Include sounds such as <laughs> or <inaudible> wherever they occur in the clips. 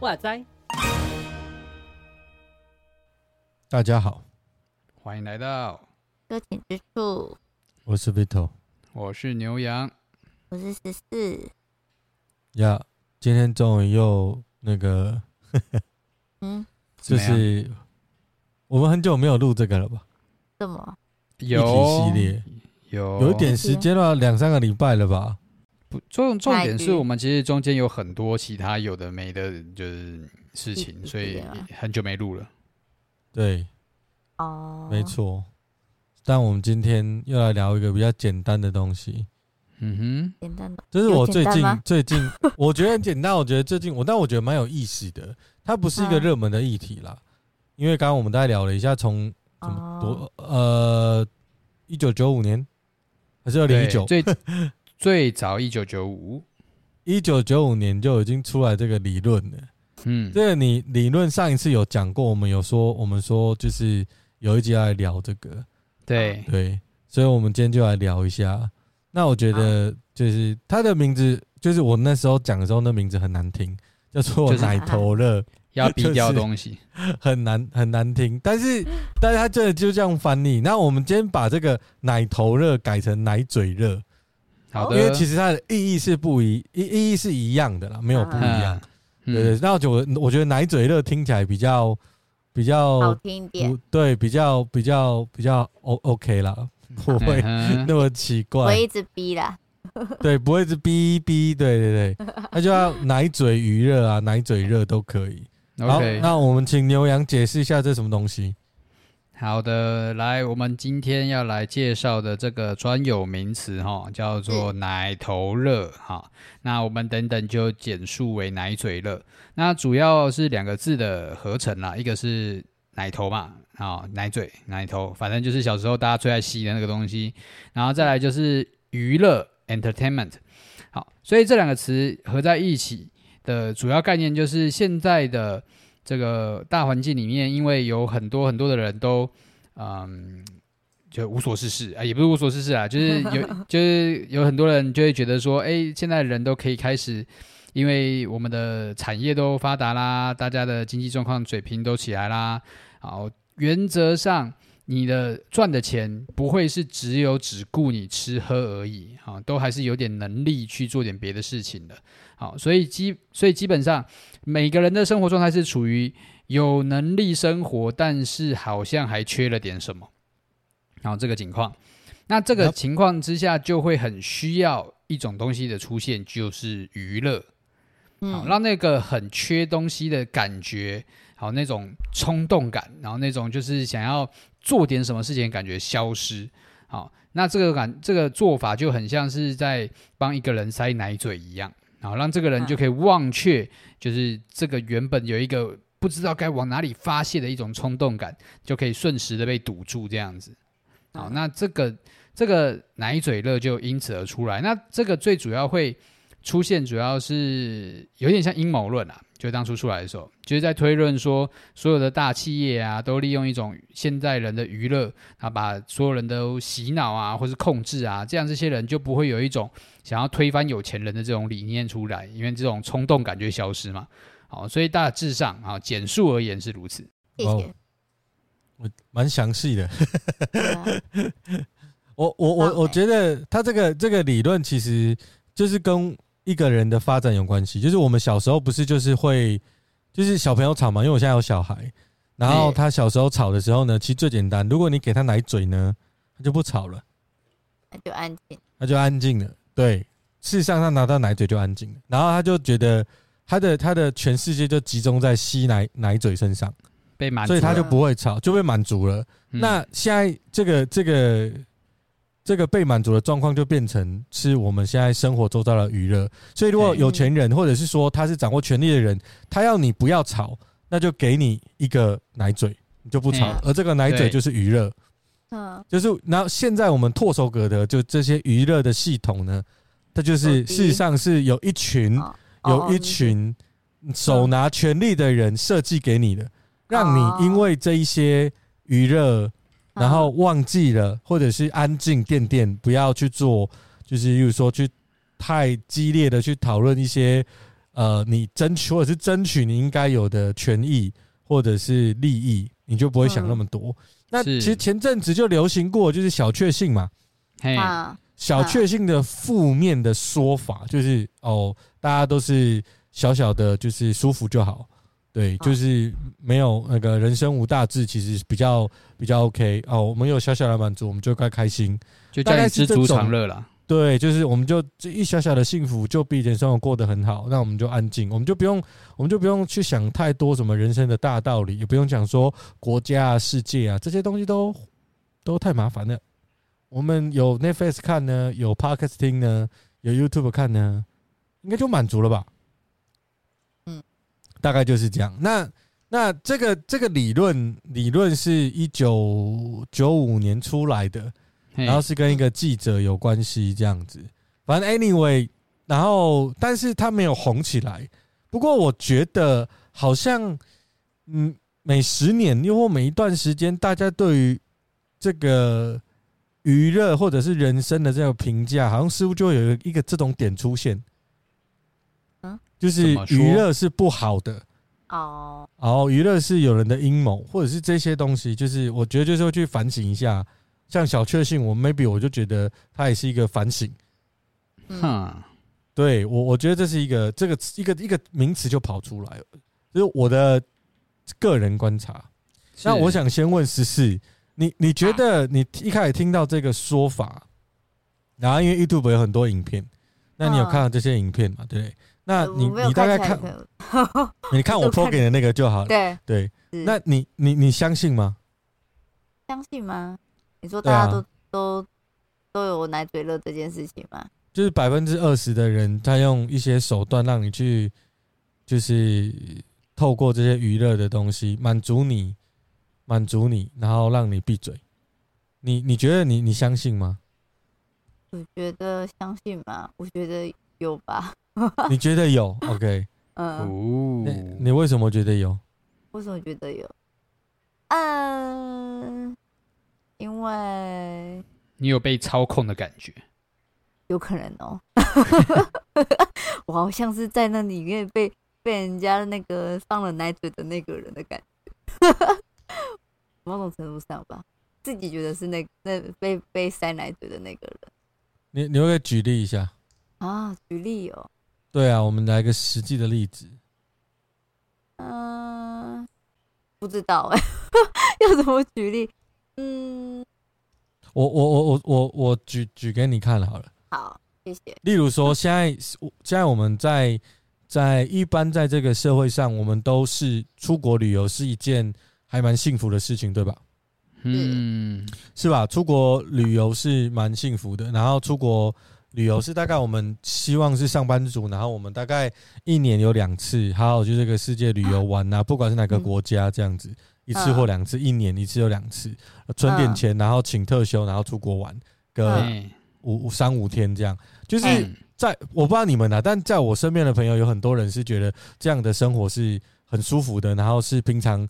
哇塞！大家好，欢迎来到搁浅之处。我是 Vito，我是牛羊，我是十四。呀，yeah, 今天终于又那个，嗯，<laughs> 就是我们很久没有录这个了吧？什么？有系列有有一点时间了，两三个礼拜了吧？不，重重点是我们其实中间有很多其他有的没的，就是事情，所以很久没录了。对，哦，没错。但我们今天又来聊一个比较简单的东西。嗯哼，简单的，这是我最近最近 <laughs> 我觉得很简单，我觉得最近我但我觉得蛮有意思的。它不是一个热门的议题啦，因为刚刚我们大概聊了一下，从怎么多呃，一九九五年还是二零一九最。<laughs> 最早一九九五，一九九五年就已经出来这个理论了。嗯，这个你理论上一次有讲过，我们有说，我们说就是有一集要来聊这个。对对，所以我们今天就来聊一下。那我觉得就是他的名字，就是我那时候讲的时候，那名字很难听，叫做奶头乐，<laughs> 要逼掉东西，很难很难听。但是，但是他真的就这样翻译。那我们今天把这个奶头乐改成奶嘴乐。好的，因为其实它的意义是不一，意意义是一样的啦，没有不一样。对对，那就我我觉得奶嘴乐听起来比较比较好听一点，对，比较比较比较 O OK 啦，<laughs> 不会那么奇怪，不会一直逼啦，<laughs> 对，不会一直逼逼，对对对，<laughs> 那就要奶嘴娱乐啊，奶嘴热都可以。好，那我们请牛羊解释一下这什么东西。好的，来，我们今天要来介绍的这个专有名词哈，叫做奶头乐哈。那我们等等就简述为奶嘴乐。那主要是两个字的合成啦，一个是奶头嘛，啊，奶嘴、奶头，反正就是小时候大家最爱吸的那个东西。然后再来就是娱乐 （entertainment）。好，所以这两个词合在一起的主要概念就是现在的。这个大环境里面，因为有很多很多的人都，嗯，就无所事事啊，也不是无所事事啊，就是有，<laughs> 就是有很多人就会觉得说，哎，现在人都可以开始，因为我们的产业都发达啦，大家的经济状况水平都起来啦，好，原则上你的赚的钱不会是只有只顾你吃喝而已，啊，都还是有点能力去做点别的事情的，好，所以基所以基本上。每个人的生活状态是处于有能力生活，但是好像还缺了点什么，然后这个情况，那这个情况之下就会很需要一种东西的出现，就是娱乐，好让那个很缺东西的感觉，好那种冲动感，然后那种就是想要做点什么事情感觉消失，好，那这个感这个做法就很像是在帮一个人塞奶嘴一样。然后让这个人就可以忘却，就是这个原本有一个不知道该往哪里发泄的一种冲动感，就可以瞬时的被堵住这样子。好，那这个这个奶嘴乐就因此而出来。那这个最主要会出现，主要是有点像阴谋论啊。就当初出来的时候，就是在推论说，所有的大企业啊，都利用一种现代人的娱乐啊，把所有人都洗脑啊，或是控制啊，这样这些人就不会有一种想要推翻有钱人的这种理念出来，因为这种冲动感觉消失嘛。好，所以大致上啊，简述而言是如此。谢谢。我蛮详细的。<laughs> 我我我我觉得他这个这个理论其实就是跟。一个人的发展有关系，就是我们小时候不是就是会，就是小朋友吵嘛，因为我现在有小孩，然后他小时候吵的时候呢，其实最简单，如果你给他奶嘴呢，他就不吵了，他就安静，他就安静了。对，事实上他拿到奶嘴就安静了，然后他就觉得他的他的全世界就集中在吸奶奶嘴身上，被满足，所以他就不会吵，就被满足了。嗯、那现在这个这个。这个被满足的状况就变成是我们现在生活周遭的娱乐。所以，如果有钱人或者是说他是掌握权力的人，他要你不要吵，那就给你一个奶嘴，你就不吵。而这个奶嘴就是娱乐，嗯，就是然后现在我们唾手可得，就这些娱乐的系统呢，它就是事实上是有一群有一群手拿权力的人设计给你的，让你因为这一些娱乐，然后忘记了，或者是安静垫垫，不要去做，就是例如说去太激烈的去讨论一些呃，你争取或者是争取你应该有的权益或者是利益，你就不会想那么多。那其实前阵子就流行过，就是小确幸嘛，嘿，小确幸的负面的说法就是哦，大家都是。小小的，就是舒服就好，对，就是没有那个人生无大志，其实比较比较 OK 哦。我们有小小的满足，我们就该开心，就大概知足常乐了。对，就是我们就这一小小的幸福，就比以前生活过得很好。那我们就安静，我们就不用，我们就不用去想太多什么人生的大道理，也不用讲说国家啊、世界啊这些东西都都太麻烦了。我们有 Netflix 看呢，有 Podcast 听呢，有 YouTube 看呢，应该就满足了吧？大概就是这样。那那这个这个理论理论是一九九五年出来的，然后是跟一个记者有关系这样子。反正 anyway，然后但是他没有红起来。不过我觉得好像嗯，每十年又或每一段时间，大家对于这个娱乐或者是人生的这个评价，好像似乎就会有一个这种点出现。就是娱乐是不好的哦，哦，娱乐是有人的阴谋，或者是这些东西，就是我觉得就是会去反省一下。像小确幸，我 maybe 我就觉得它也是一个反省。嗯，对我我觉得这是一个这个一个一个名词就跑出来了，就是我的个人观察。那我想先问十四，你你觉得你一开始听到这个说法，然后因为 YouTube 有很多影片，那你有看到这些影片吗？对不对？那你你大概看，<laughs> 你看我 po 给的那个就好了。对对，那你你你相信吗？相信吗？你说大家都都都有奶嘴乐这件事情吗？就是百分之二十的人，他用一些手段让你去，就是透过这些娱乐的东西满足你，满足你，然后让你闭嘴。你你觉得你你相信吗？我觉得相信吗？我觉得有吧。<laughs> 你觉得有？OK，嗯，你你为什么觉得有？为什么觉得有？嗯，因为你有被操控的感觉，有可能哦。<laughs> 我好像是在那里面被被人家那个放了奶嘴的那个人的感觉，<laughs> 某种程度上吧，自己觉得是那那被被塞奶嘴的那个人。你你会举例一下啊？举例哦。对啊，我们来个实际的例子。嗯，不知道哎，<laughs> 要怎么举例？嗯，我我我我我我举举给你看好了。好，谢谢。例如说，现在现在我们在在一般在这个社会上，我们都是出国旅游是一件还蛮幸福的事情，对吧？嗯，是吧？出国旅游是蛮幸福的，然后出国。旅游是大概我们希望是上班族，然后我们大概一年有两次，还有就这个世界旅游玩呐，不管是哪个国家这样子，一次或两次，一年一次有两次，存点钱，然后请特休，然后出国玩个五三五天这样。就是在我不知道你们啊，但在我身边的朋友有很多人是觉得这样的生活是很舒服的，然后是平常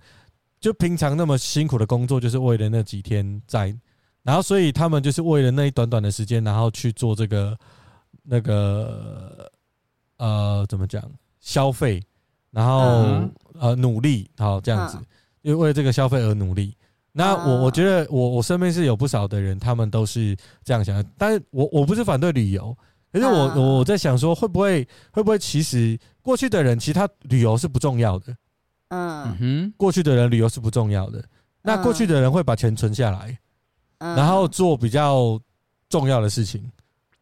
就平常那么辛苦的工作，就是为了那几天在。然后，所以他们就是为了那一短短的时间，然后去做这个那个呃，怎么讲消费，然后呃努力，好这样子，因为为了这个消费而努力。那我我觉得我我身边是有不少的人，他们都是这样想的。但是我我不是反对旅游，可是我我在想说，会不会会不会其实过去的人，其他旅游是不重要的。嗯哼，过去的人旅游是不重要的。那过去的人会把钱存下来。然后做比较重要的事情，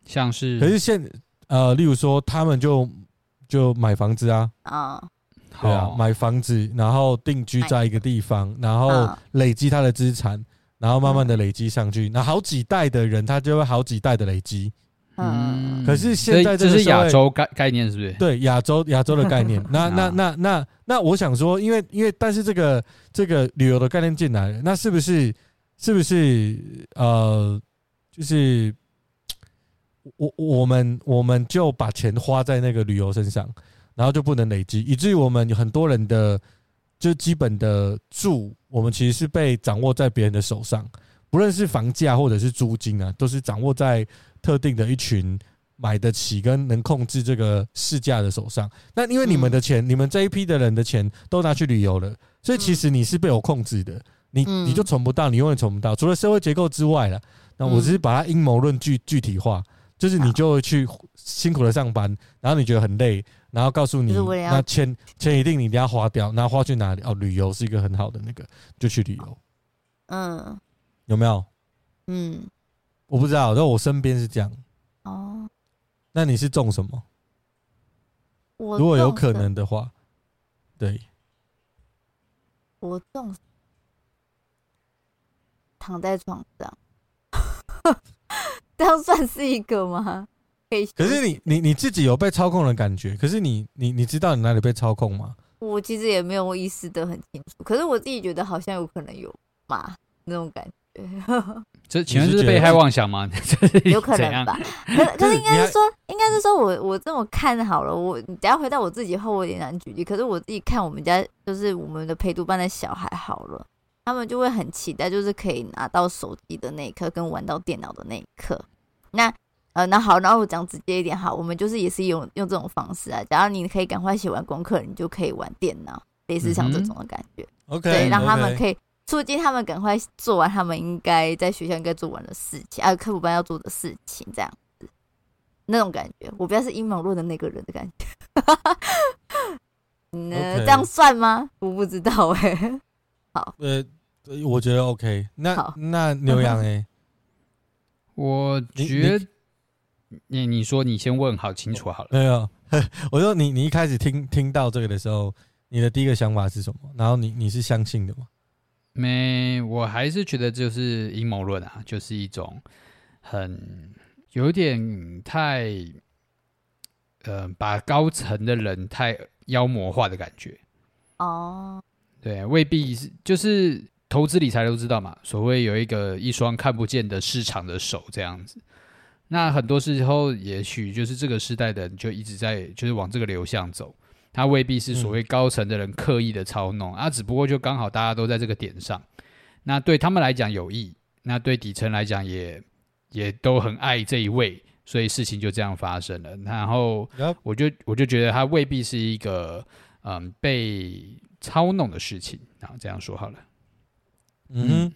像是，可是现呃，例如说，他们就就买房子啊，啊，对啊，买房子，然后定居在一个地方，然后累积他的资产，然后慢慢的累积上去，那好几代的人，他就会好几代的累积。嗯，可是现在这是亚洲概概念，是不是？对，亚洲亚洲的概念。那那那那那，我想说，因为因为，但是这个这个旅游的概念进来了，那是不是？是不是呃，就是我我们我们就把钱花在那个旅游身上，然后就不能累积，以至于我们很多人的就基本的住，我们其实是被掌握在别人的手上，不论是房价或者是租金啊，都是掌握在特定的一群买得起跟能控制这个市价的手上。那因为你们的钱，你们这一批的人的钱都拿去旅游了，所以其实你是被我控制的，你你就存不到，你永远存不到。除了社会结构之外了，那我只是把它阴谋论具具体化，就是你就会去辛苦的上班，然后你觉得很累。然后告诉你，那钱钱一定你一定要花掉，那花去哪里？哦，旅游是一个很好的那个，就去旅游。嗯，有没有？嗯，我不知道，但我身边是这样。哦，那你是中什么？我如果有可能的话，对，我中躺在床上，这样算是一个吗？可以。可是你你你自己有被操控的感觉？可是你你你知道你哪里被操控吗？我其实也没有意识的很清楚。可是我自己觉得好像有可能有嘛那种感觉。<laughs> 这请问是被害妄想吗？<laughs> 有可能吧。<laughs> 可可是应该是说，应该是说我我这么看好了。我等下回到我自己后，我有点难举例。可是我自己看我们家就是我们的陪读班的小孩好了，他们就会很期待，就是可以拿到手机的那一刻，跟玩到电脑的那一刻。那呃，那好，然后我讲直接一点，好，我们就是也是用用这种方式啊。假如你可以赶快写完功课，你就可以玩电脑，类似像这种的感觉。OK，对，让他们可以促进他们赶快做完他们应该在学校应该做完的事情，啊，课辅班要做的事情，这样子，那种感觉，我不要是阴谋论的那个人的感觉。<laughs> 嗯，这样算吗？我不知道哎、欸。<laughs> 好，呃，我觉得 OK 那。那那牛羊哎，我觉得。你你说你先问好清楚好了。没有，<laughs> 我说你你一开始听听到这个的时候，你的第一个想法是什么？然后你你是相信的吗？没，我还是觉得就是阴谋论啊，就是一种很有点太，呃，把高层的人太妖魔化的感觉。哦，对，未必是，就是投资理财都知道嘛，所谓有一个一双看不见的市场的手这样子。那很多时候，也许就是这个时代的人就一直在就是往这个流向走，他未必是所谓高层的人刻意的操弄，啊，只不过就刚好大家都在这个点上，那对他们来讲有益，那对底层来讲也也都很爱这一位，所以事情就这样发生了。然后我就我就觉得他未必是一个嗯被操弄的事情，啊这样说好了，嗯。哼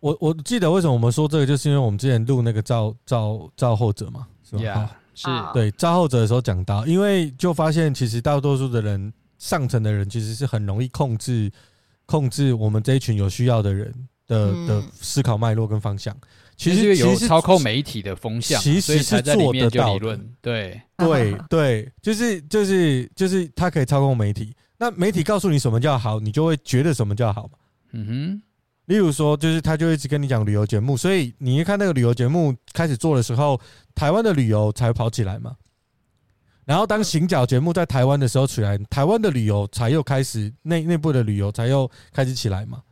我我记得为什么我们说这个，就是因为我们之前录那个赵赵赵后者嘛，是吧？Yeah, 是对赵后者的时候讲到，因为就发现其实大多数的人，上层的人其实是很容易控制控制我们这一群有需要的人的、嗯、的思考脉络跟方向。其实有操控媒体的风向，其实是做得到的。对 <laughs> 对对，就是就是就是他可以操控媒体。那媒体告诉你什么叫好，你就会觉得什么叫好嘛。嗯哼。例如说，就是他就一直跟你讲旅游节目，所以你一看那个旅游节目开始做的时候，台湾的旅游才跑起来嘛。然后当行脚节目在台湾的时候起来，台湾的旅游才又开始内内部的旅游才又开始起来嘛。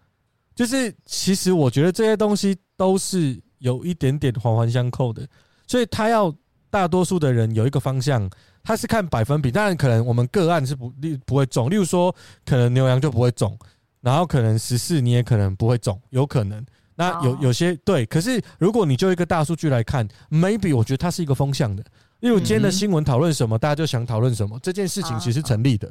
就是其实我觉得这些东西都是有一点点环环相扣的，所以他要大多数的人有一个方向，他是看百分比，当然可能我们个案是不不会中，例如说可能牛羊就不会中。然后可能十四你也可能不会中，有可能。那有有些对，可是如果你就一个大数据来看，maybe 我觉得它是一个风向的。例如今天的新闻讨论什么，大家就想讨论什么，这件事情其实成立的。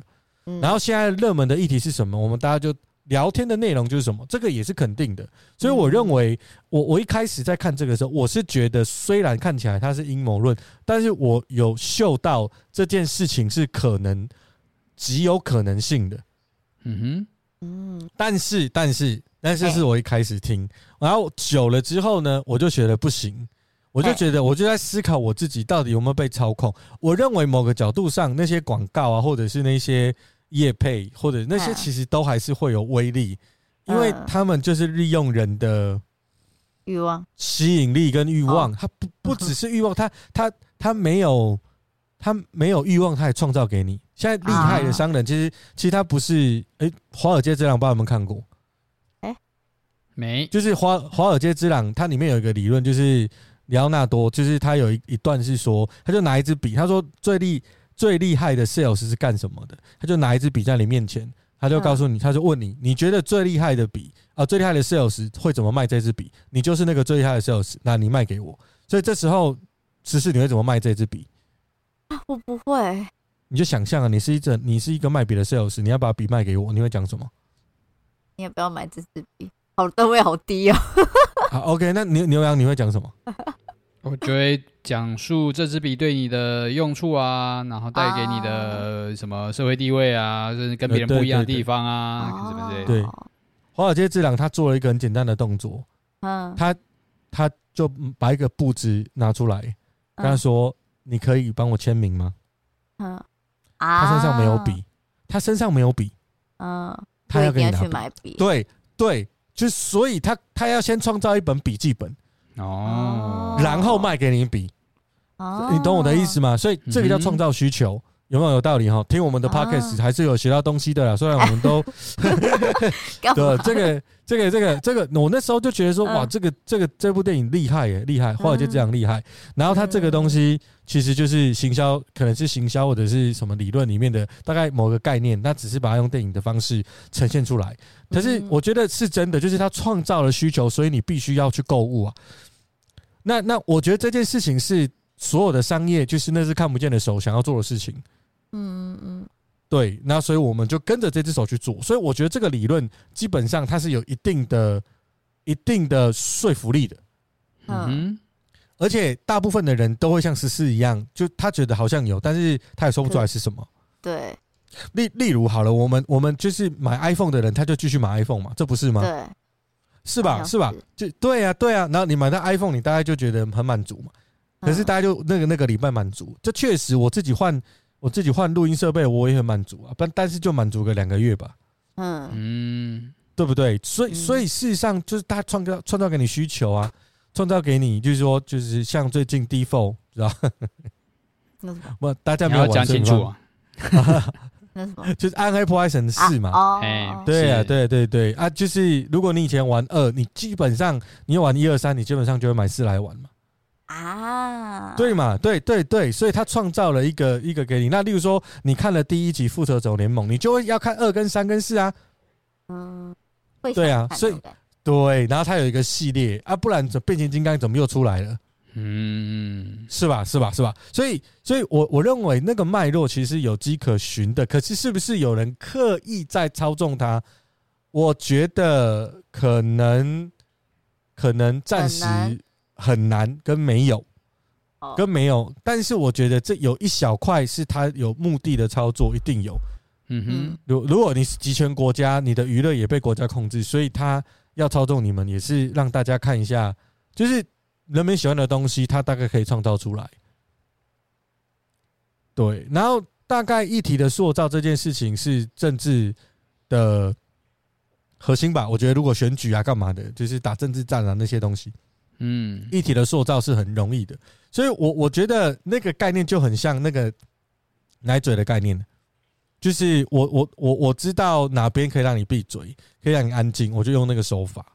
然后现在热门的议题是什么，我们大家就聊天的内容就是什么，这个也是肯定的。所以我认为，我我一开始在看这个时候，我是觉得虽然看起来它是阴谋论，但是我有嗅到这件事情是可能极有可能性的。嗯哼。嗯，但是但是但是是我一开始听，然后久了之后呢，我就觉得不行，我就觉得我就在思考我自己到底有没有被操控。我认为某个角度上，那些广告啊，或者是那些业配，或者那些其实都还是会有威力，因为他们就是利用人的欲望、吸引力跟欲望，他不不只是欲望，他他他没有。他没有欲望，他也创造给你。现在厉害的商人，其实其实他不是。哎、欸，华尔街之狼，不知道有没有看过？哎、欸，没。就是华华尔街之狼，它里面有一个理论，就是里奥纳多，就是他有一一段是说，他就拿一支笔，他说最厉最厉害的 sales 是干什么的？他就拿一支笔在你面前，他就告诉你，他就问你，你觉得最厉害的笔啊，最厉害的 sales 会怎么卖这支笔？你就是那个最厉害的 sales，那你卖给我。所以这时候，十四你会怎么卖这支笔？啊我不会。你就想象啊，你是一整，你是一个卖笔的 sales，你要把笔卖给我，你会讲什么？你也不要买这支笔，好段位好低哦。<laughs> 好，OK，那牛牛羊你会讲什么？<laughs> 我就会讲述这支笔对你的用处啊，然后带给你的什么社会地位啊，甚至跟别人不一样的地方啊，什么之类的。对，<laughs> 华尔街之狼他做了一个很简单的动作，嗯，他他就把一个布子拿出来，跟他说：“你可以帮我签名吗？”嗯。他身上没有笔，他身上没有笔，嗯，他要给你拿笔，对对，就所以他他要先创造一本笔记本哦，然后卖给你笔，哦，你懂我的意思吗？所以这个叫创造需求。有没有有道理哈？听我们的 podcast 还是有学到东西的啦。虽然我们都 <laughs> 对这个这个这个这个，我那时候就觉得说，哇，这个这个这部电影厉害耶，厉害，或者就这样厉害。然后它这个东西其实就是行销，可能是行销或者是什么理论里面的大概某个概念，那只是把它用电影的方式呈现出来。可是我觉得是真的，就是它创造了需求，所以你必须要去购物啊。那那我觉得这件事情是所有的商业，就是那只看不见的手想要做的事情。嗯嗯嗯，对，那所以我们就跟着这只手去做，所以我觉得这个理论基本上它是有一定的、一定的说服力的。嗯，而且大部分的人都会像十四一样，就他觉得好像有，但是他也说不出来是什么。对，例例如好了，我们我们就是买 iPhone 的人，他就继续买 iPhone 嘛，这不是吗？对，是吧？是吧？就对啊，对啊。然后你买到 iPhone，你大概就觉得很满足嘛。可是大家就那个那个礼拜满足，这确实我自己换。我自己换录音设备，我也很满足啊，但但是就满足个两个月吧。嗯嗯，对不对？所以所以事实上就是他创造创造给你需求啊，创造给你就是说就是像最近 Default 知道？<laughs> 不，大家没有讲清楚啊。<laughs> 那什么？就是暗黑破坏神四嘛。哦，对啊，对对对啊，就是如果你以前玩二，你基本上你玩一二三，你基本上就会买四来玩嘛。啊，对嘛，对对对，所以他创造了一个一个给你。那例如说，你看了第一集《复仇者联盟》，你就会要看二跟三跟四啊。嗯，对啊，所以对，然后他有一个系列啊，不然这变形金刚怎么又出来了？嗯，是吧？是吧？是吧？所以，所以我我认为那个脉络其实有迹可循的。可是，是不是有人刻意在操纵它？我觉得可能，可能暂时。很难跟没有，跟没有，但是我觉得这有一小块是他有目的的操作，一定有。嗯哼，如如果你是集权国家，你的娱乐也被国家控制，所以他要操纵你们，也是让大家看一下，就是人们喜欢的东西，他大概可以创造出来。对，然后大概议题的塑造这件事情是政治的核心吧？我觉得如果选举啊干嘛的，就是打政治战啊那些东西。嗯，一体的塑造是很容易的，所以我我觉得那个概念就很像那个奶嘴的概念，就是我我我我知道哪边可以让你闭嘴，可以让你安静，我就用那个手法。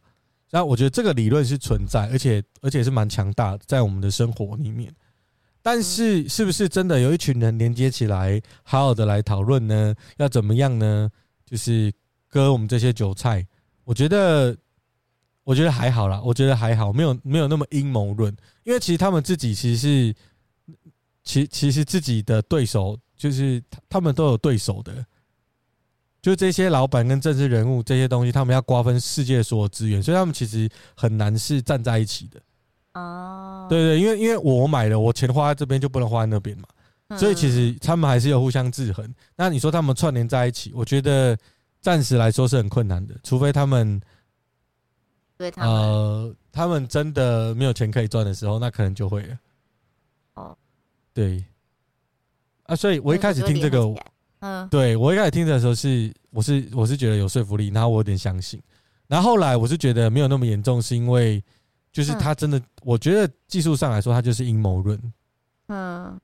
然后我觉得这个理论是存在，而且而且是蛮强大的，在我们的生活里面。但是是不是真的有一群人连接起来，好好的来讨论呢？要怎么样呢？就是割我们这些韭菜，我觉得。我觉得还好啦，我觉得还好，没有没有那么阴谋论，因为其实他们自己其实是，其其实自己的对手就是他们都有对手的，就这些老板跟政治人物这些东西，他们要瓜分世界所有资源，所以他们其实很难是站在一起的。哦，对对，因为因为我买了，我钱花在这边就不能花在那边嘛，所以其实他们还是有互相制衡。那你说他们串联在一起，我觉得暂时来说是很困难的，除非他们。对他们。呃，他们真的没有钱可以赚的时候，那可能就会了。哦，对，啊，所以我一开始听这个，嗯，对我一开始听的时候是，我是我是觉得有说服力，然后我有点相信，然后后来我是觉得没有那么严重，是因为就是他真的，我觉得技术上来说，他就是阴谋论。嗯，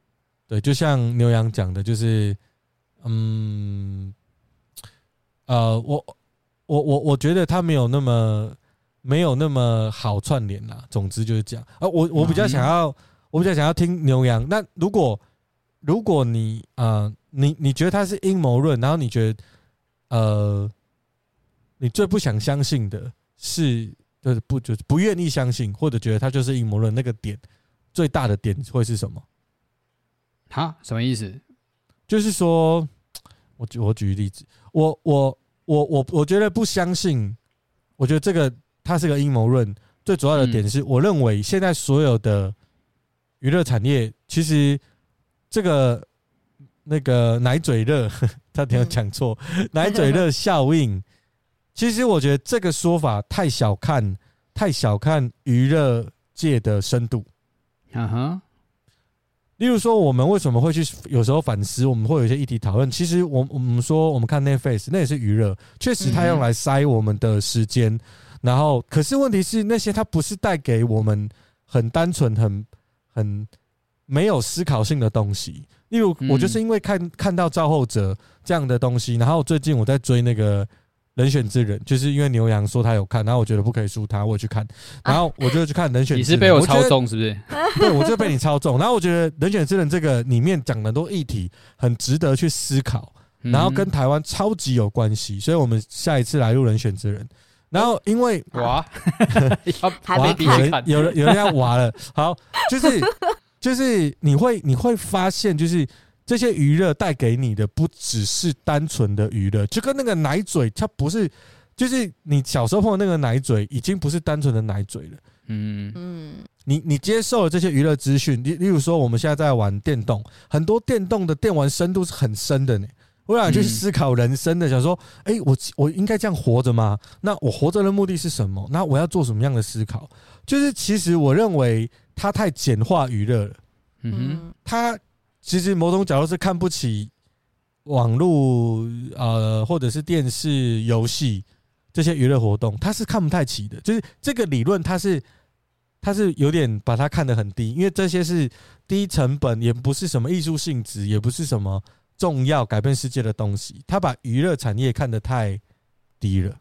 对，就像牛羊讲的，就是，嗯，呃，我我我我觉得他没有那么。没有那么好串联啦。总之就是这样。啊，我我比较想要，我比较想要听牛羊。那如果如果你呃，你你觉得他是阴谋论，然后你觉得呃，你最不想相信的是，就是不就是不愿意相信，或者觉得他就是阴谋论，那个点最大的点会是什么？哈，什么意思？就是说，我举我举个例子，我我我我我觉得不相信，我觉得这个它是个阴谋论。最主要的点是，我认为现在所有的娱乐产业，其实这个那个奶嘴乐，他没有讲错，奶嘴乐效应，其实我觉得这个说法太小看，太小看娱乐界的深度。嗯哼。例如说，我们为什么会去有时候反思？我们会有一些议题讨论。其实，我我们说我们看 Netflix，那也是娱乐，确实它用来塞我们的时间。然后，可是问题是，那些它不是带给我们很单纯、很很没有思考性的东西。例如，我就是因为看看到《造后者》这样的东西，然后最近我在追那个。人选之人，就是因为牛羊说他有看，然后我觉得不可以输他，我去看，然后我就去看人选之人。你是被我操纵是不是？对，我就被你操纵。然后我觉得人选之人这个里面讲的很多议题很值得去思考，然后跟台湾超级有关系，所以我们下一次来录人选之人。然后因为哇，<laughs> 还没看，有人有人要挖了，好，就是 <laughs> 就是你会你会发现就是。这些娱乐带给你的不只是单纯的娱乐，就跟那个奶嘴，它不是，就是你小时候碰的那个奶嘴，已经不是单纯的奶嘴了。嗯嗯，你你接受了这些娱乐资讯，例例如说，我们现在在玩电动，很多电动的电玩深度是很深的呢。我想去思考人生的，想说，哎，我我应该这样活着吗？那我活着的目的是什么？那我要做什么样的思考？就是其实我认为它太简化娱乐了。嗯哼，它。其实某种角度是看不起网络呃，或者是电视游戏这些娱乐活动，他是看不太起的。就是这个理论，它是它是有点把它看得很低，因为这些是低成本，也不是什么艺术性质，也不是什么重要改变世界的东西。他把娱乐产业看得太低了。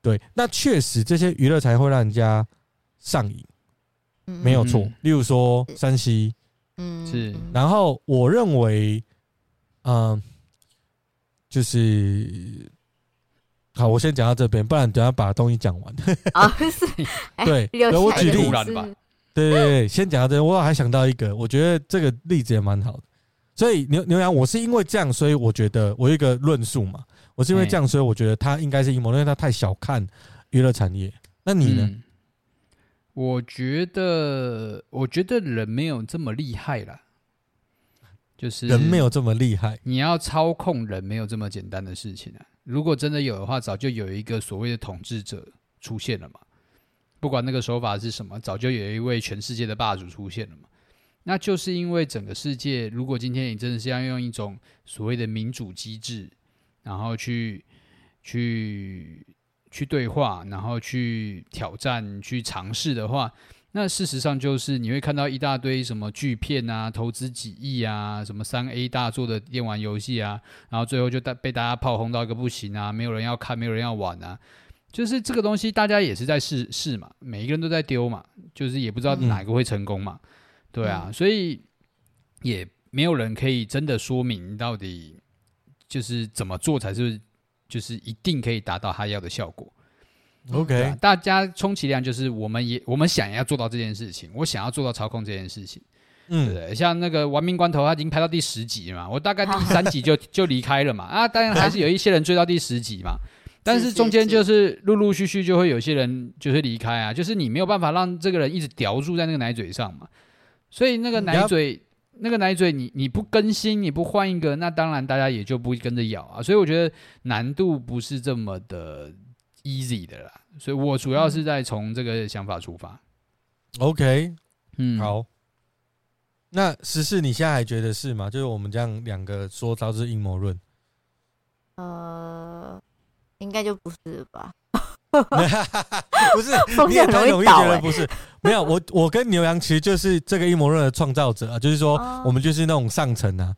对，那确实这些娱乐才会让人家上瘾。没有错，例如说山西，嗯，是。然后我认为，嗯，就是，好，我先讲到这边，不然等下把东西讲完。啊，<laughs> 是，<laughs> 对，我举例吧。对对对，先讲到这边，我还想到一个，我觉得这个例子也蛮好的。所以牛牛羊，我是因为这样，所以我觉得我有一个论述嘛，我是因为这样，所以我觉得他应该是阴谋，因为他太小看娱乐产业。那你呢？我觉得，我觉得人没有这么厉害啦，就是人没有这么厉害。你要操控人，没有这么简单的事情啊！如果真的有的话，早就有一个所谓的统治者出现了嘛。不管那个手法是什么，早就有一位全世界的霸主出现了嘛。那就是因为整个世界，如果今天你真的是要用一种所谓的民主机制，然后去去。去对话，然后去挑战、去尝试的话，那事实上就是你会看到一大堆什么巨片啊，投资几亿啊，什么三 A 大作的电玩游戏啊，然后最后就大被大家炮轰到一个不行啊，没有人要看，没有人要玩啊。就是这个东西，大家也是在试试嘛，每一个人都在丢嘛，就是也不知道哪个会成功嘛，嗯、对啊，所以也没有人可以真的说明到底就是怎么做才是。就是一定可以达到他要的效果。OK，大家充其量就是我们也我们想要做到这件事情，我想要做到操控这件事情，嗯，对不对？像那个《玩命关头》，他已经拍到第十集了嘛，我大概第三集就 <laughs> 就离开了嘛。啊，当然还是有一些人追到第十集嘛，但是中间就是陆陆续续就会有些人就是离开啊，就是你没有办法让这个人一直叼住在那个奶嘴上嘛，所以那个奶嘴。那个奶嘴你，你你不更新，你不换一个，那当然大家也就不会跟着咬啊。所以我觉得难度不是这么的 easy 的啦。所以我主要是在从这个想法出发。OK，嗯，好。那十四你现在还觉得是吗？就是我们这样两个说招是阴谋论。呃，应该就不是吧。<laughs> 不是，<laughs> 你也太容易觉得不是。没有，我我跟牛羊其实就是这个阴谋论的创造者啊，就是说我们就是那种上层啊，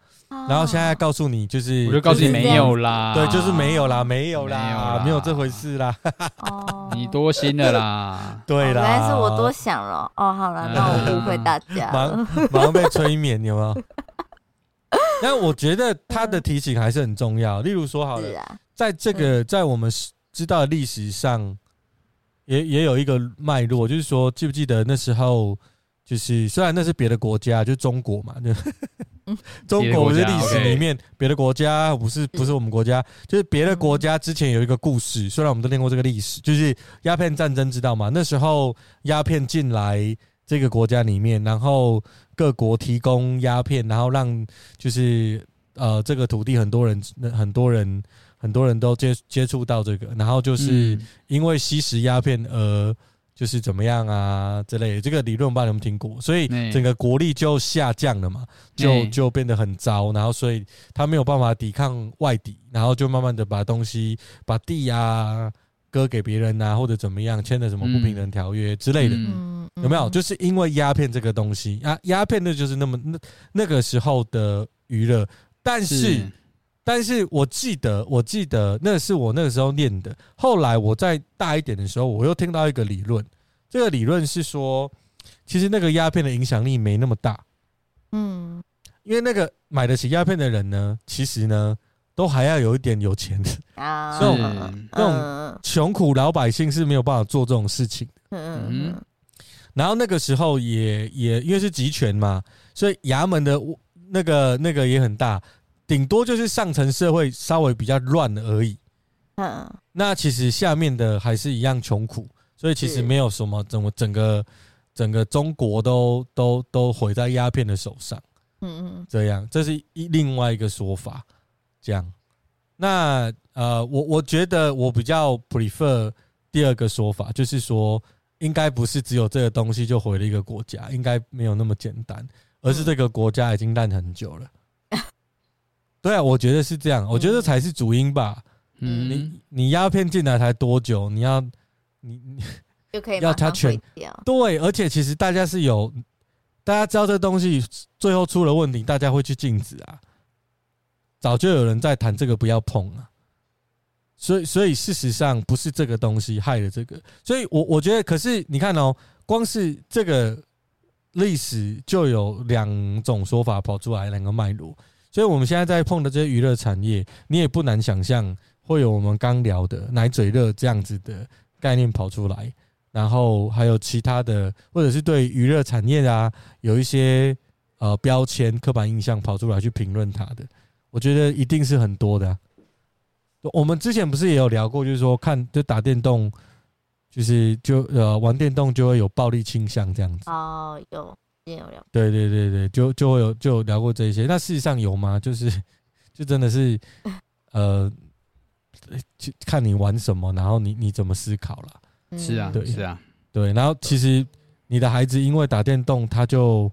然后现在告诉你就是，我就告诉你没有啦，对，就是没有啦，没有啦，没有这回事啦。哦，<laughs> 你多心了啦。对啦，原来是我多想了。哦，好了，那我误会大家了。马马上被催眠，有没有？但我觉得他的提醒还是很重要。例如说，好了，在这个在我们知道的历史上，也也有一个脉络，就是说，记不记得那时候？就是虽然那是别的国家，就是中国嘛，就 <laughs> 中国是历史里面别的国家，不是不是我们国家，就是别的国家之前有一个故事，虽然我们都念过这个历史，就是鸦片战争，知道吗？那时候鸦片进来这个国家里面，然后各国提供鸦片，然后让就是呃这个土地很多人很多人很多人都接接触到这个，然后就是因为吸食鸦片而。就是怎么样啊之类的，这个理论不知道你有没有听过，所以整个国力就下降了嘛，就就变得很糟，然后所以他没有办法抵抗外敌，然后就慢慢的把东西把地啊割给别人啊，或者怎么样签的什么不平等条约之类的，有没有？就是因为鸦片这个东西啊，鸦片那就是那么那那个时候的娱乐，但是。但是我记得，我记得那是我那个时候念的。后来我再大一点的时候，我又听到一个理论。这个理论是说，其实那个鸦片的影响力没那么大。嗯，因为那个买得起鸦片的人呢，其实呢，都还要有一点有钱的啊。这种那种穷苦老百姓是没有办法做这种事情。嗯嗯。然后那个时候也也因为是集权嘛，所以衙门的那个那个也很大。顶多就是上层社会稍微比较乱而已，嗯，那其实下面的还是一样穷苦，所以其实没有什么，整个整个整个中国都都都毁在鸦片的手上，嗯嗯，这样这是一另外一个说法，这样，那呃，我我觉得我比较 prefer 第二个说法，就是说应该不是只有这个东西就毁了一个国家，应该没有那么简单，而是这个国家已经烂很久了。对啊，我觉得是这样，我觉得才是主因吧。嗯，你你鸦片进来才多久？你要你你 <laughs> 就可以要它全对，而且其实大家是有，大家知道这东西最后出了问题，大家会去禁止啊。早就有人在谈这个不要碰啊，所以所以事实上不是这个东西害了这个，所以我我觉得，可是你看哦，光是这个历史就有两种说法跑出来，两个脉络。所以我们现在在碰的这些娱乐产业，你也不难想象会有我们刚聊的奶嘴乐这样子的概念跑出来，然后还有其他的，或者是对娱乐产业啊有一些呃标签、刻板印象跑出来去评论它的，我觉得一定是很多的。我们之前不是也有聊过，就是说看就打电动，就是就呃玩电动就会有暴力倾向这样子。哦，有。对对对对，就就会有就有聊过这些。那事实上有吗？就是就真的是呃，就看你玩什么，然后你你怎么思考了。是啊，对，是啊，对。然后其实你的孩子因为打电动，他就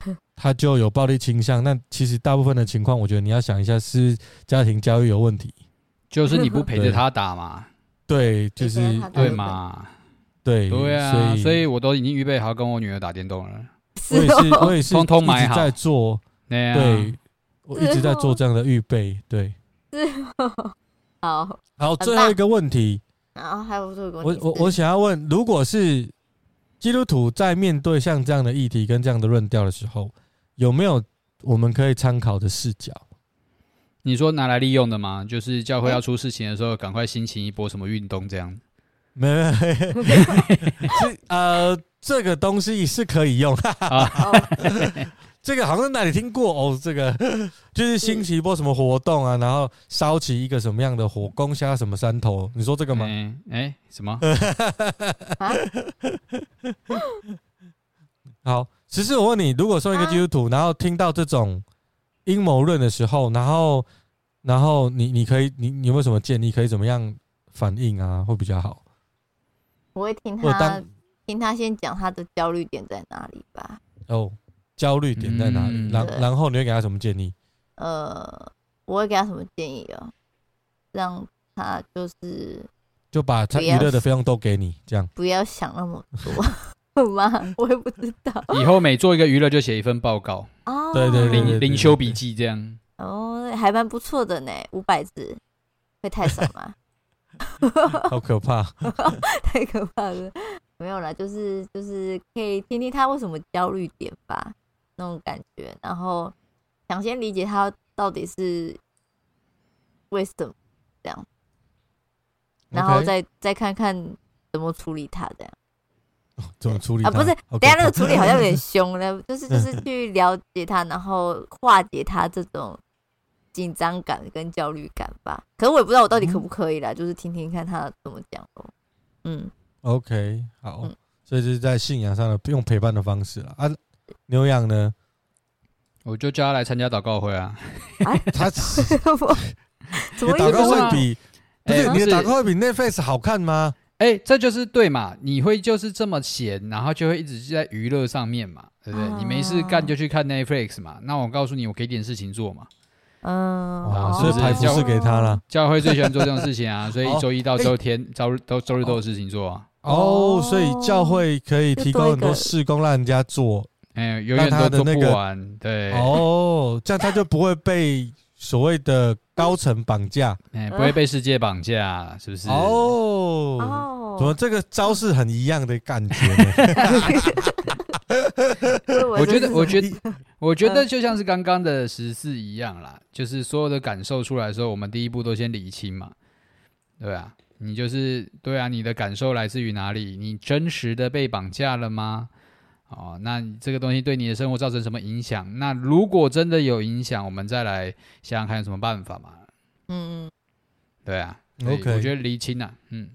<laughs> 他就有暴力倾向。那其实大部分的情况，我觉得你要想一下，是家庭教育有问题，就是你不 <laughs> 陪着他打嘛？对，就是对嘛？对对啊，所以所以我都已经预备好跟我女儿打电动了。我也是，<laughs> 我也是，通通买好在做。对，我一直在做这样的预备。对，<laughs> 好，好，最后一个问题。然后还有这个问题，我我我想要问，如果是基督徒在面对像这样的议题跟这样的论调的时候，有没有我们可以参考的视角？你说拿来利用的吗？就是教会要出事情的时候，赶快兴起一波什么运动这样。没没，是呃，这个东西是可以用，哈哈哈，<laughs> 这个好像哪里听过哦。这个就是兴起一波什么活动啊，然后烧起一个什么样的火，攻下什么山头？你说这个吗？哎、欸，什么？<laughs> 好，其实我问你，如果说一个基督徒，然后听到这种阴谋论的时候，然后，然后你你可以，你你有没有什么建议？可以怎么样反应啊？会比较好？我会听他听他先讲他的焦虑点在哪里吧。哦，焦虑点在哪里？然、嗯、然后你会给他什么建议？呃，我会给他什么建议哦？让他就是就把他娱乐的费用都给你，这样不要想那么多，<laughs> 吗？我也不知道。以后每做一个娱乐就写一份报告哦，对对对，灵修笔记这样。哦，还蛮不错的呢，五百字会太少吗？<laughs> 好可怕，<laughs> 太可怕了。没有啦，就是就是可以听听他为什么焦虑点吧，那种感觉，然后想先理解他到底是为什么这样，然后再再看看怎么处理他这样。怎么处理啊？不是，等下那个处理好像有点凶了，<laughs> 就是就是去了解他，然后化解他这种紧张感跟焦虑感吧。可是我也不知道我到底可不可以啦，嗯、就是听听看他怎么讲哦。嗯。OK，好，嗯、所以就是在信仰上的用陪伴的方式了啊。牛羊呢，我就叫他来参加祷告会啊。啊他 <laughs> 怎么？祷告会比不是你的祷告会比 Netflix 好看吗？哎、欸，这就是对嘛？你会就是这么闲，然后就会一直在娱乐上面嘛，对不对？啊、你没事干就去看 Netflix 嘛。那我告诉你，我给点事情做嘛。嗯，啊，所以排服是给他了。教会最喜欢做这种事情啊，<laughs> 所以一周一到周天、周日都周日都有事情做啊。哦，所以教会可以提供很多事工让人家做，哎，永远都做不完。对，哦，这样他就不会被所谓的高层绑架，<laughs> 哎，不会被世界绑架，是不是？哦，怎么这个招式很一样的感觉？<laughs> 我觉得，我觉得，我觉得就像是刚刚的十四一样啦，就是所有的感受出来的时候，我们第一步都先理清嘛，对啊。你就是对啊，你的感受来自于哪里？你真实的被绑架了吗？哦，那这个东西对你的生活造成什么影响？那如果真的有影响，我们再来想想看有什么办法嘛。嗯嗯，对啊，OK，我觉得厘清啊，嗯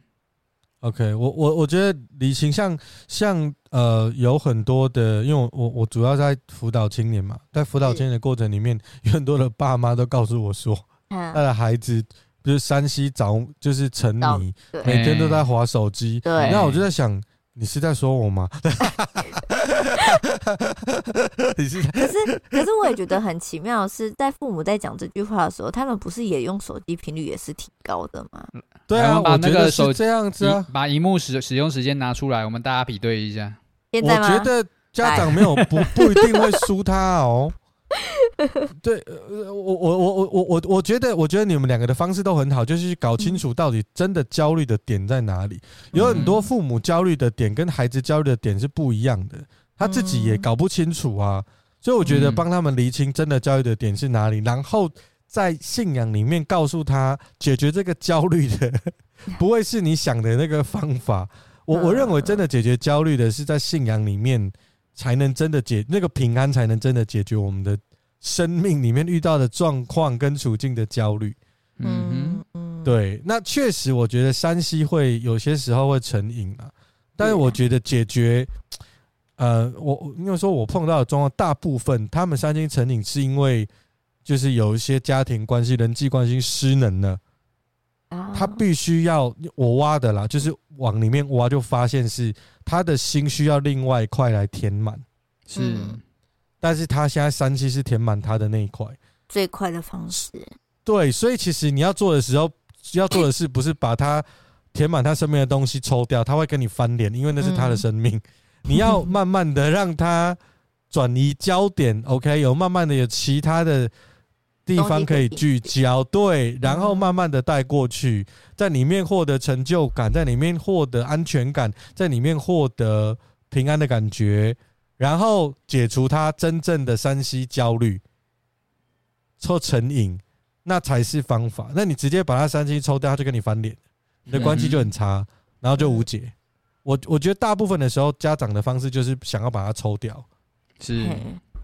，OK，我我我觉得理清像像呃有很多的，因为我我主要在辅导青年嘛，在辅导青年的过程里面，有很多的爸妈都告诉我说，他的孩子。就是山西找，就是沉迷，每天都在划手机。对，那我就在想，你是在说我吗？<laughs> 你是？可是，可是我也觉得很奇妙，是在父母在讲这句话的时候，他们不是也用手机频率也是挺高的吗？对啊，把那个手这样子啊，把荧幕使使用时间拿出来，我们大家比对一下。现在吗？我觉得家长没有不不一定会输他哦。<laughs> 对，呃，我我我我我我我觉得，我觉得你们两个的方式都很好，就是去搞清楚到底真的焦虑的点在哪里。有很多父母焦虑的点跟孩子焦虑的点是不一样的，他自己也搞不清楚啊。所以我觉得帮他们厘清真的焦虑的点是哪里，然后在信仰里面告诉他解决这个焦虑的，<laughs> 不会是你想的那个方法。我我认为真的解决焦虑的是在信仰里面才能真的解那个平安，才能真的解决我们的。生命里面遇到的状况跟处境的焦虑，嗯嗯，对，那确实我觉得山西会有些时候会成瘾啊，但是我觉得解决，呃，我因为说我碰到的状况，大部分他们三星成瘾是因为就是有一些家庭关系、人际关系失能了，他必须要我挖的啦，就是往里面挖，就发现是他的心需要另外一块来填满，是。但是他现在三期是填满他的那一块最快的方式。对，所以其实你要做的时候，要做的事不是把他填满他身边的东西抽掉，他会跟你翻脸，因为那是他的生命。嗯、<laughs> 你要慢慢的让他转移焦点，OK？有慢慢的有其他的地方可以聚焦，对，然后慢慢的带过去，在里面获得成就感，在里面获得安全感，在里面获得平安的感觉。然后解除他真正的山西焦虑，抽成瘾，那才是方法。那你直接把他山西抽掉，他就跟你翻脸，你的关系就很差，然后就无解。我我觉得大部分的时候，家长的方式就是想要把他抽掉，是。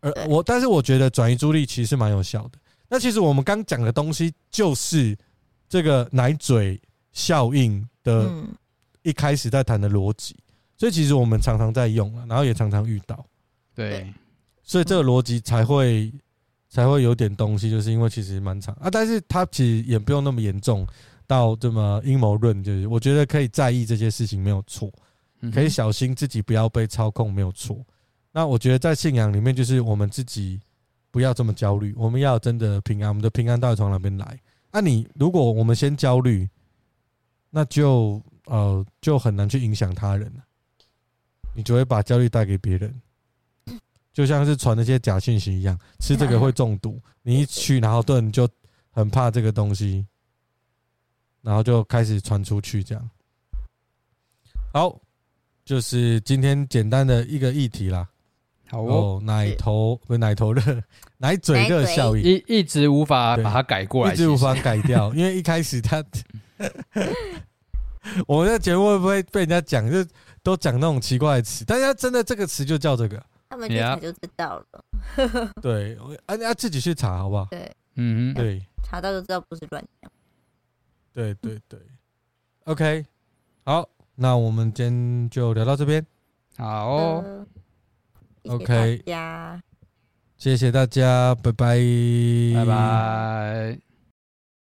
而我，但是我觉得转移注意力其实蛮有效的。那其实我们刚讲的东西，就是这个奶嘴效应的，一开始在谈的逻辑。所以其实我们常常在用啊，然后也常常遇到，对，所以这个逻辑才会才会有点东西，就是因为其实蛮长啊，但是它其实也不用那么严重到这么阴谋论，就是我觉得可以在意这些事情没有错，可以小心自己不要被操控没有错。那我觉得在信仰里面，就是我们自己不要这么焦虑，我们要真的平安，我们的平安到底从哪边来？那你如果我们先焦虑，那就呃就很难去影响他人了。你就会把焦虑带给别人，就像是传那些假信息一样，吃这个会中毒。你一去，然后对，你就很怕这个东西。然后就开始传出去，这样。好，就是今天简单的一个议题啦。好哦，奶头不是奶头热，<laughs> 奶嘴热效应一一直无法把它改过来，一直无法改掉，因为一开始他 <laughs> <laughs> 我们的节目会不会被人家讲，就都讲那种奇怪的词？大家真的这个词就叫这个，他们一查就知道了。<laughs> 对，啊，你要自己去查好不好？对，嗯，对，查到就知道不是乱讲。对对对，OK，好，那我们今天就聊到这边。好哦。OK，谢谢大家，谢谢大家，拜拜，拜拜。